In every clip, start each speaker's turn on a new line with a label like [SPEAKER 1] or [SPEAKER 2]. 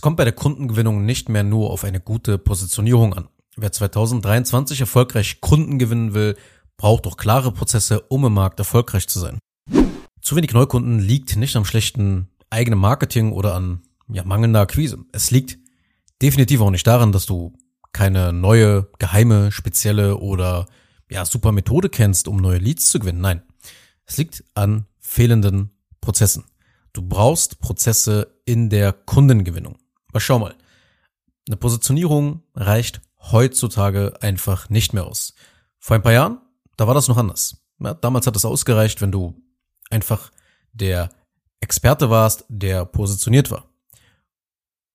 [SPEAKER 1] Es kommt bei der Kundengewinnung nicht mehr nur auf eine gute Positionierung an. Wer 2023 erfolgreich Kunden gewinnen will, braucht auch klare Prozesse, um im Markt erfolgreich zu sein. Zu wenig Neukunden liegt nicht am schlechten eigenen Marketing oder an ja, mangelnder Akquise. Es liegt definitiv auch nicht daran, dass du keine neue, geheime, spezielle oder ja, super Methode kennst, um neue Leads zu gewinnen. Nein. Es liegt an fehlenden Prozessen. Du brauchst Prozesse in der Kundengewinnung. Aber schau mal. Eine Positionierung reicht heutzutage einfach nicht mehr aus. Vor ein paar Jahren, da war das noch anders. Ja, damals hat es ausgereicht, wenn du einfach der Experte warst, der positioniert war.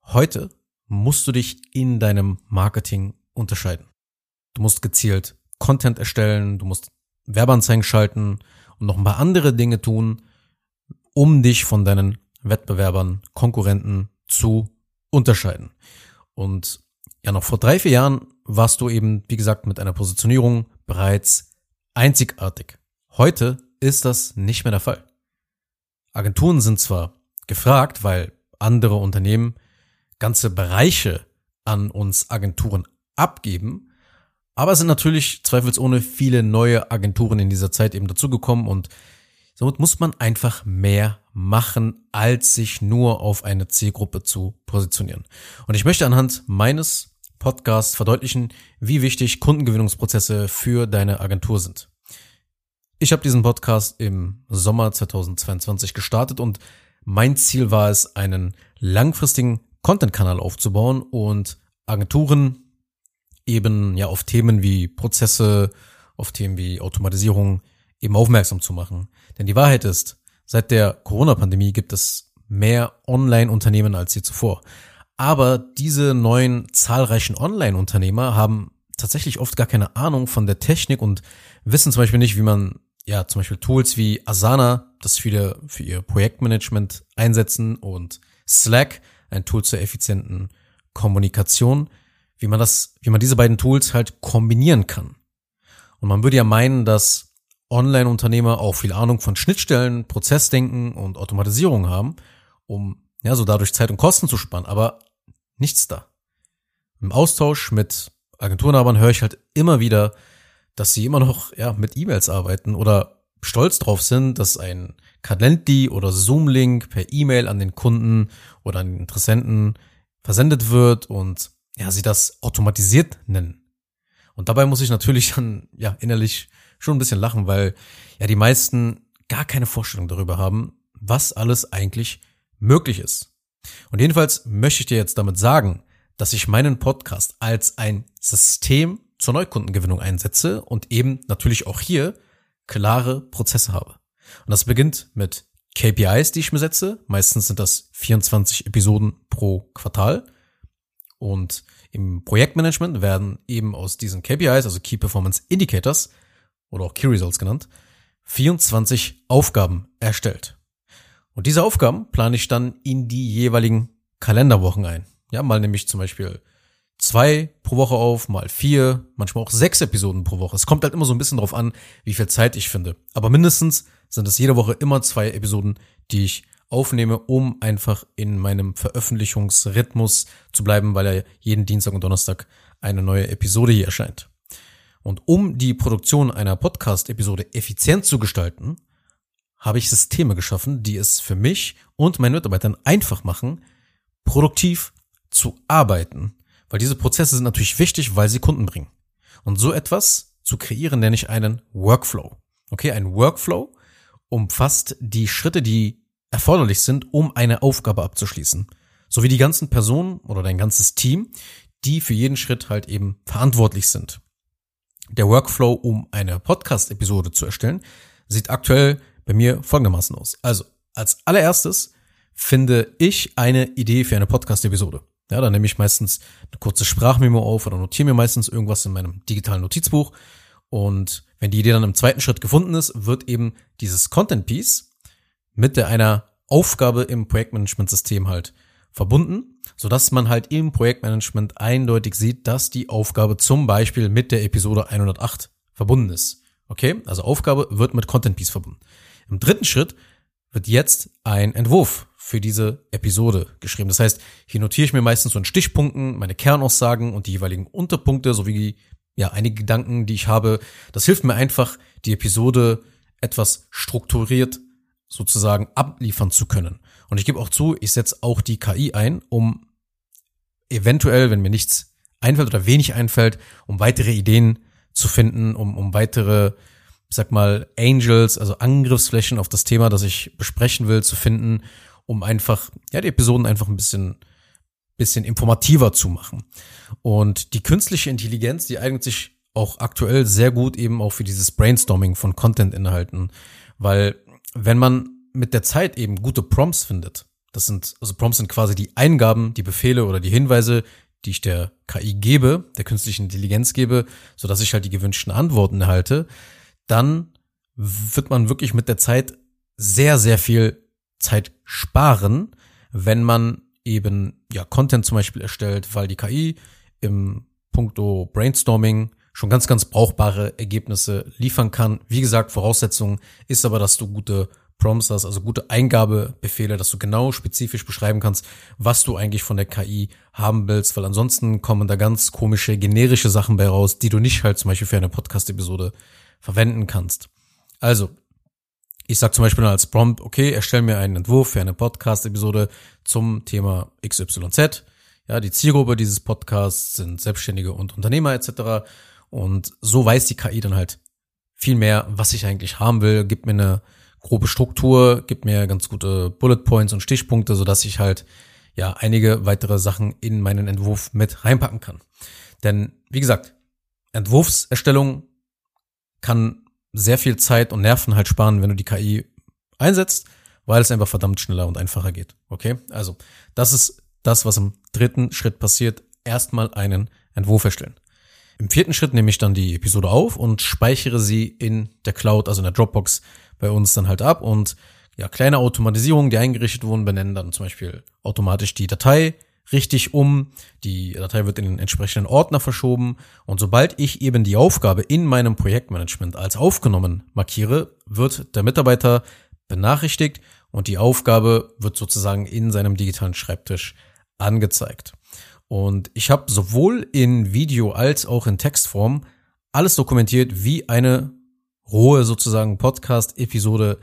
[SPEAKER 1] Heute musst du dich in deinem Marketing unterscheiden. Du musst gezielt Content erstellen, du musst Werbeanzeigen schalten und noch ein paar andere Dinge tun, um dich von deinen Wettbewerbern, Konkurrenten zu unterscheiden. Und ja, noch vor drei, vier Jahren warst du eben, wie gesagt, mit einer Positionierung bereits einzigartig. Heute ist das nicht mehr der Fall. Agenturen sind zwar gefragt, weil andere Unternehmen ganze Bereiche an uns Agenturen abgeben, aber es sind natürlich zweifelsohne viele neue Agenturen in dieser Zeit eben dazugekommen und somit muss man einfach mehr machen, als sich nur auf eine Zielgruppe zu positionieren. Und ich möchte anhand meines Podcasts verdeutlichen, wie wichtig Kundengewinnungsprozesse für deine Agentur sind. Ich habe diesen Podcast im Sommer 2022 gestartet und mein Ziel war es, einen langfristigen Content-Kanal aufzubauen und Agenturen eben ja auf Themen wie Prozesse, auf Themen wie Automatisierung eben aufmerksam zu machen. Denn die Wahrheit ist, seit der Corona-Pandemie gibt es mehr Online-Unternehmen als je zuvor. Aber diese neuen zahlreichen Online-Unternehmer haben tatsächlich oft gar keine Ahnung von der Technik und wissen zum Beispiel nicht, wie man ja zum Beispiel Tools wie Asana, das viele für ihr Projektmanagement einsetzen und Slack, ein Tool zur effizienten Kommunikation, wie man das, wie man diese beiden Tools halt kombinieren kann. Und man würde ja meinen, dass Online-Unternehmer auch viel Ahnung von Schnittstellen, Prozessdenken und Automatisierung haben, um ja so dadurch Zeit und Kosten zu sparen, aber nichts da. Im Austausch mit Agenturhabern höre ich halt immer wieder, dass sie immer noch ja mit E-Mails arbeiten oder stolz drauf sind, dass ein Calendly oder Zoom-Link per E-Mail an den Kunden oder an den Interessenten versendet wird und ja, sie das automatisiert nennen. Und dabei muss ich natürlich dann ja innerlich schon ein bisschen lachen, weil ja die meisten gar keine Vorstellung darüber haben, was alles eigentlich möglich ist. Und jedenfalls möchte ich dir jetzt damit sagen, dass ich meinen Podcast als ein System zur Neukundengewinnung einsetze und eben natürlich auch hier klare Prozesse habe. Und das beginnt mit KPIs, die ich mir setze. Meistens sind das 24 Episoden pro Quartal. Und im Projektmanagement werden eben aus diesen KPIs, also Key Performance Indicators oder auch Key Results genannt, 24 Aufgaben erstellt. Und diese Aufgaben plane ich dann in die jeweiligen Kalenderwochen ein. Ja, mal nämlich zum Beispiel zwei pro Woche auf, mal vier, manchmal auch sechs Episoden pro Woche. Es kommt halt immer so ein bisschen drauf an, wie viel Zeit ich finde. Aber mindestens sind es jede Woche immer zwei Episoden, die ich aufnehme, um einfach in meinem Veröffentlichungsrhythmus zu bleiben, weil ja jeden Dienstag und Donnerstag eine neue Episode hier erscheint. Und um die Produktion einer Podcast-Episode effizient zu gestalten, habe ich Systeme geschaffen, die es für mich und meinen Mitarbeitern einfach machen, produktiv zu arbeiten weil diese Prozesse sind natürlich wichtig, weil sie Kunden bringen. Und so etwas zu kreieren nenne ich einen Workflow. Okay, ein Workflow umfasst die Schritte, die erforderlich sind, um eine Aufgabe abzuschließen. Sowie die ganzen Personen oder dein ganzes Team, die für jeden Schritt halt eben verantwortlich sind. Der Workflow, um eine Podcast-Episode zu erstellen, sieht aktuell bei mir folgendermaßen aus. Also, als allererstes finde ich eine Idee für eine Podcast-Episode. Ja, dann nehme ich meistens eine kurze Sprachmemo auf oder notiere mir meistens irgendwas in meinem digitalen Notizbuch. Und wenn die Idee dann im zweiten Schritt gefunden ist, wird eben dieses Content Piece mit der einer Aufgabe im Projektmanagement-System halt verbunden, sodass man halt im Projektmanagement eindeutig sieht, dass die Aufgabe zum Beispiel mit der Episode 108 verbunden ist. Okay, also Aufgabe wird mit Content Piece verbunden. Im dritten Schritt wird jetzt ein Entwurf für diese Episode geschrieben. Das heißt, hier notiere ich mir meistens so in Stichpunkten meine Kernaussagen und die jeweiligen Unterpunkte sowie ja einige Gedanken, die ich habe. Das hilft mir einfach, die Episode etwas strukturiert sozusagen abliefern zu können. Und ich gebe auch zu, ich setze auch die KI ein, um eventuell, wenn mir nichts einfällt oder wenig einfällt, um weitere Ideen zu finden, um, um weitere, sag mal, Angels, also Angriffsflächen auf das Thema, das ich besprechen will, zu finden, um einfach, ja, die Episoden einfach ein bisschen, bisschen informativer zu machen. Und die künstliche Intelligenz, die eignet sich auch aktuell sehr gut eben auch für dieses Brainstorming von Content-Inhalten, weil wenn man mit der Zeit eben gute Prompts findet, das sind, also Prompts sind quasi die Eingaben, die Befehle oder die Hinweise, die ich der KI gebe, der künstlichen Intelligenz gebe, so ich halt die gewünschten Antworten erhalte, dann wird man wirklich mit der Zeit sehr, sehr viel Zeit sparen, wenn man eben ja Content zum Beispiel erstellt, weil die KI im Punkto Brainstorming schon ganz, ganz brauchbare Ergebnisse liefern kann. Wie gesagt, Voraussetzung ist aber, dass du gute Prompts hast, also gute Eingabebefehle, dass du genau spezifisch beschreiben kannst, was du eigentlich von der KI haben willst, weil ansonsten kommen da ganz komische, generische Sachen bei raus, die du nicht halt zum Beispiel für eine Podcast-Episode verwenden kannst. Also, ich sag zum Beispiel als Prompt, okay, erstell mir einen Entwurf für eine Podcast-Episode zum Thema XYZ. Ja, die Zielgruppe dieses Podcasts sind Selbstständige und Unternehmer etc. Und so weiß die KI dann halt viel mehr, was ich eigentlich haben will, gibt mir eine grobe Struktur, gibt mir ganz gute Bullet Points und Stichpunkte, so dass ich halt ja einige weitere Sachen in meinen Entwurf mit reinpacken kann. Denn wie gesagt, Entwurfserstellung kann sehr viel Zeit und Nerven halt sparen, wenn du die KI einsetzt, weil es einfach verdammt schneller und einfacher geht. Okay? Also, das ist das, was im dritten Schritt passiert. Erstmal einen Entwurf erstellen. Im vierten Schritt nehme ich dann die Episode auf und speichere sie in der Cloud, also in der Dropbox bei uns dann halt ab und ja, kleine Automatisierungen, die eingerichtet wurden, benennen dann zum Beispiel automatisch die Datei richtig um. Die Datei wird in den entsprechenden Ordner verschoben. Und sobald ich eben die Aufgabe in meinem Projektmanagement als aufgenommen markiere, wird der Mitarbeiter benachrichtigt und die Aufgabe wird sozusagen in seinem digitalen Schreibtisch angezeigt. Und ich habe sowohl in Video als auch in Textform alles dokumentiert, wie eine rohe sozusagen Podcast-Episode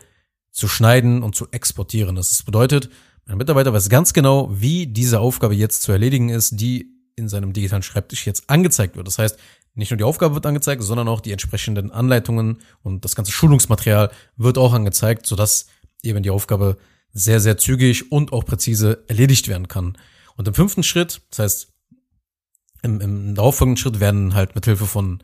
[SPEAKER 1] zu schneiden und zu exportieren. Das bedeutet, mein Mitarbeiter weiß ganz genau, wie diese Aufgabe jetzt zu erledigen ist, die in seinem digitalen Schreibtisch jetzt angezeigt wird. Das heißt, nicht nur die Aufgabe wird angezeigt, sondern auch die entsprechenden Anleitungen und das ganze Schulungsmaterial wird auch angezeigt, sodass eben die Aufgabe sehr, sehr zügig und auch präzise erledigt werden kann. Und im fünften Schritt, das heißt, im, im darauffolgenden Schritt werden halt mit Hilfe von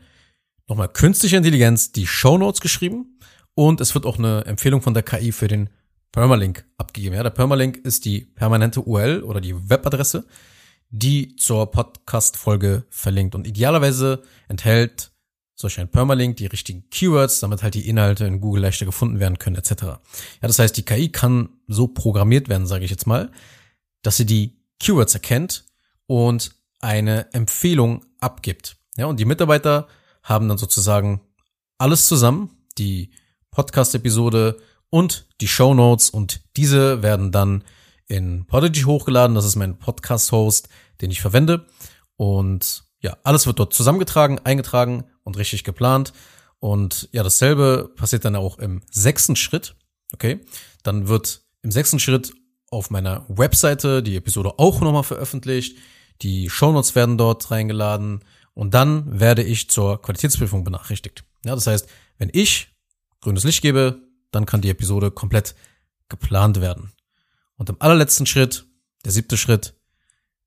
[SPEAKER 1] nochmal künstlicher Intelligenz die Show Notes geschrieben und es wird auch eine Empfehlung von der KI für den Permalink abgegeben. Ja, der Permalink ist die permanente URL oder die Webadresse, die zur Podcast-Folge verlinkt. Und idealerweise enthält solch ein Permalink die richtigen Keywords, damit halt die Inhalte in Google leichter gefunden werden können, etc. Ja, das heißt, die KI kann so programmiert werden, sage ich jetzt mal, dass sie die Keywords erkennt und eine Empfehlung abgibt. Ja, und die Mitarbeiter haben dann sozusagen alles zusammen, die Podcast-Episode und die Show Notes und diese werden dann in Podigy hochgeladen. Das ist mein Podcast-Host, den ich verwende. Und ja, alles wird dort zusammengetragen, eingetragen und richtig geplant. Und ja, dasselbe passiert dann auch im sechsten Schritt. Okay, dann wird im sechsten Schritt auf meiner Webseite die Episode auch nochmal veröffentlicht. Die Shownotes werden dort reingeladen und dann werde ich zur Qualitätsprüfung benachrichtigt. Ja, das heißt, wenn ich grünes Licht gebe, dann kann die Episode komplett geplant werden. Und im allerletzten Schritt, der siebte Schritt,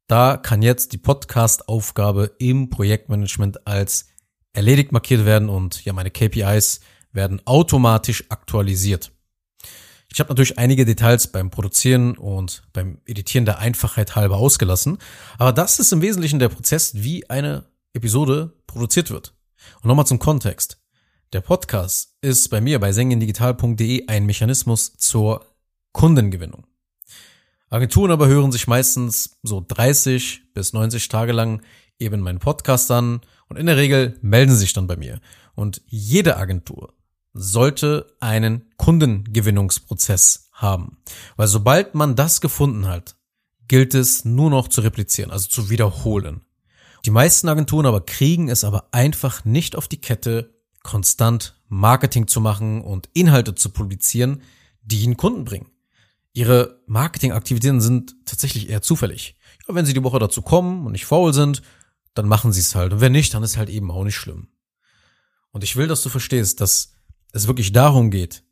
[SPEAKER 1] da kann jetzt die Podcast-Aufgabe im Projektmanagement als erledigt markiert werden und ja, meine KPIs werden automatisch aktualisiert. Ich habe natürlich einige Details beim Produzieren und beim Editieren der Einfachheit halber ausgelassen, aber das ist im Wesentlichen der Prozess, wie eine Episode produziert wird. Und nochmal zum Kontext. Der Podcast ist bei mir bei sengendigital.de ein Mechanismus zur Kundengewinnung. Agenturen aber hören sich meistens so 30 bis 90 Tage lang eben meinen Podcast an und in der Regel melden sich dann bei mir. Und jede Agentur sollte einen Kundengewinnungsprozess haben. Weil sobald man das gefunden hat, gilt es nur noch zu replizieren, also zu wiederholen. Die meisten Agenturen aber kriegen es aber einfach nicht auf die Kette, konstant Marketing zu machen und Inhalte zu publizieren, die ihnen Kunden bringen. Ihre Marketingaktivitäten sind tatsächlich eher zufällig. Ja, wenn sie die Woche dazu kommen und nicht faul sind, dann machen sie es halt. Und wenn nicht, dann ist halt eben auch nicht schlimm. Und ich will, dass du verstehst, dass es wirklich darum geht,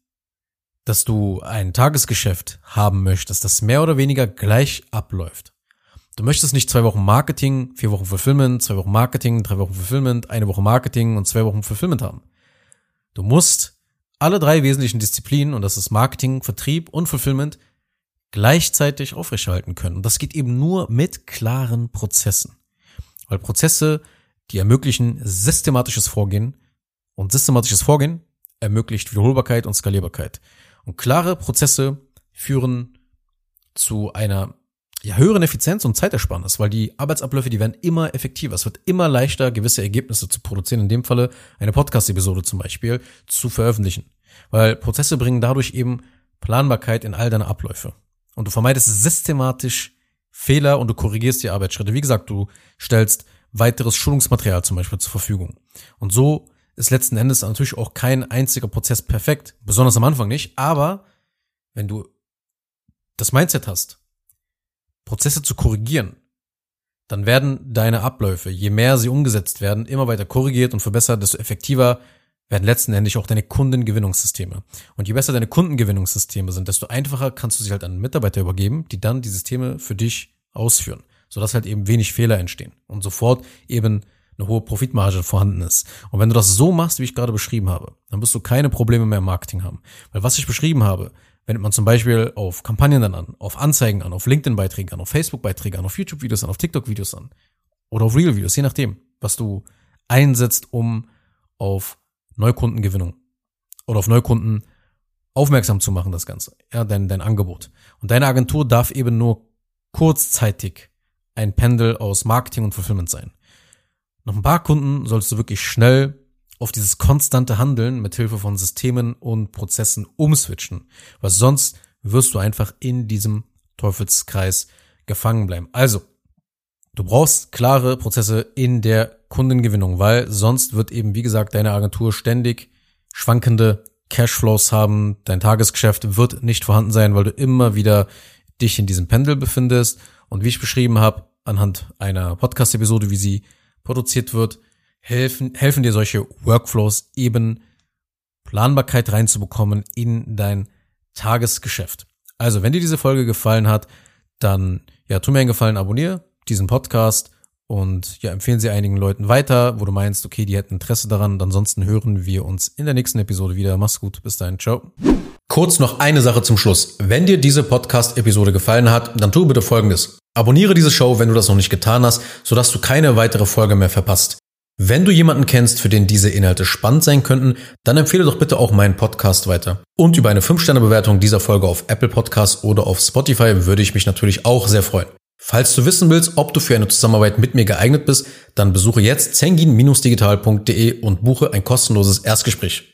[SPEAKER 1] dass du ein Tagesgeschäft haben möchtest, das mehr oder weniger gleich abläuft. Du möchtest nicht zwei Wochen Marketing, vier Wochen Fulfillment, zwei Wochen Marketing, drei Wochen Fulfillment, eine Woche Marketing und zwei Wochen Fulfillment haben. Du musst alle drei wesentlichen Disziplinen, und das ist Marketing, Vertrieb und Fulfillment, gleichzeitig aufrechterhalten können. Und das geht eben nur mit klaren Prozessen. Weil Prozesse, die ermöglichen systematisches Vorgehen und systematisches Vorgehen ermöglicht Wiederholbarkeit und Skalierbarkeit. Und klare Prozesse führen zu einer ja, höheren Effizienz und Zeitersparnis, weil die Arbeitsabläufe, die werden immer effektiver. Es wird immer leichter, gewisse Ergebnisse zu produzieren. In dem Falle eine Podcast-Episode zum Beispiel zu veröffentlichen. Weil Prozesse bringen dadurch eben Planbarkeit in all deine Abläufe. Und du vermeidest systematisch Fehler und du korrigierst die Arbeitsschritte. Wie gesagt, du stellst weiteres Schulungsmaterial zum Beispiel zur Verfügung. Und so ist letzten Endes natürlich auch kein einziger Prozess perfekt, besonders am Anfang nicht, aber wenn du das Mindset hast, Prozesse zu korrigieren, dann werden deine Abläufe, je mehr sie umgesetzt werden, immer weiter korrigiert und verbessert, desto effektiver werden letzten Endes auch deine Kundengewinnungssysteme. Und je besser deine Kundengewinnungssysteme sind, desto einfacher kannst du sie halt an Mitarbeiter übergeben, die dann die Systeme für dich ausführen, sodass halt eben wenig Fehler entstehen und sofort eben eine hohe Profitmarge vorhanden ist. Und wenn du das so machst, wie ich gerade beschrieben habe, dann wirst du keine Probleme mehr im Marketing haben. Weil was ich beschrieben habe, wendet man zum Beispiel auf Kampagnen dann an, auf Anzeigen an, auf LinkedIn-Beiträge an, auf Facebook-Beiträge an, auf YouTube-Videos an, auf TikTok-Videos an oder auf Real-Videos, je nachdem, was du einsetzt, um auf Neukundengewinnung oder auf Neukunden aufmerksam zu machen, das Ganze, ja, dein, dein Angebot. Und deine Agentur darf eben nur kurzzeitig ein Pendel aus Marketing und Fulfillment sein. Nach ein paar Kunden sollst du wirklich schnell auf dieses konstante Handeln mit Hilfe von Systemen und Prozessen umswitchen, weil sonst wirst du einfach in diesem Teufelskreis gefangen bleiben. Also, du brauchst klare Prozesse in der Kundengewinnung, weil sonst wird eben, wie gesagt, deine Agentur ständig schwankende Cashflows haben, dein Tagesgeschäft wird nicht vorhanden sein, weil du immer wieder dich in diesem Pendel befindest. Und wie ich beschrieben habe, anhand einer Podcast-Episode, wie sie produziert wird, helfen, helfen dir solche Workflows eben Planbarkeit reinzubekommen in dein Tagesgeschäft. Also, wenn dir diese Folge gefallen hat, dann ja, tu mir einen Gefallen, abonniere diesen Podcast und ja, empfehlen sie einigen Leuten weiter, wo du meinst, okay, die hätten Interesse daran. Und ansonsten hören wir uns in der nächsten Episode wieder. Mach's gut, bis dahin, ciao. Kurz noch eine Sache zum Schluss. Wenn dir diese Podcast-Episode gefallen hat, dann tu bitte Folgendes. Abonniere diese Show, wenn du das noch nicht getan hast, sodass du keine weitere Folge mehr verpasst. Wenn du jemanden kennst, für den diese Inhalte spannend sein könnten, dann empfehle doch bitte auch meinen Podcast weiter. Und über eine 5-Sterne-Bewertung dieser Folge auf Apple Podcasts oder auf Spotify würde ich mich natürlich auch sehr freuen. Falls du wissen willst, ob du für eine Zusammenarbeit mit mir geeignet bist, dann besuche jetzt zengin-digital.de und buche ein kostenloses Erstgespräch.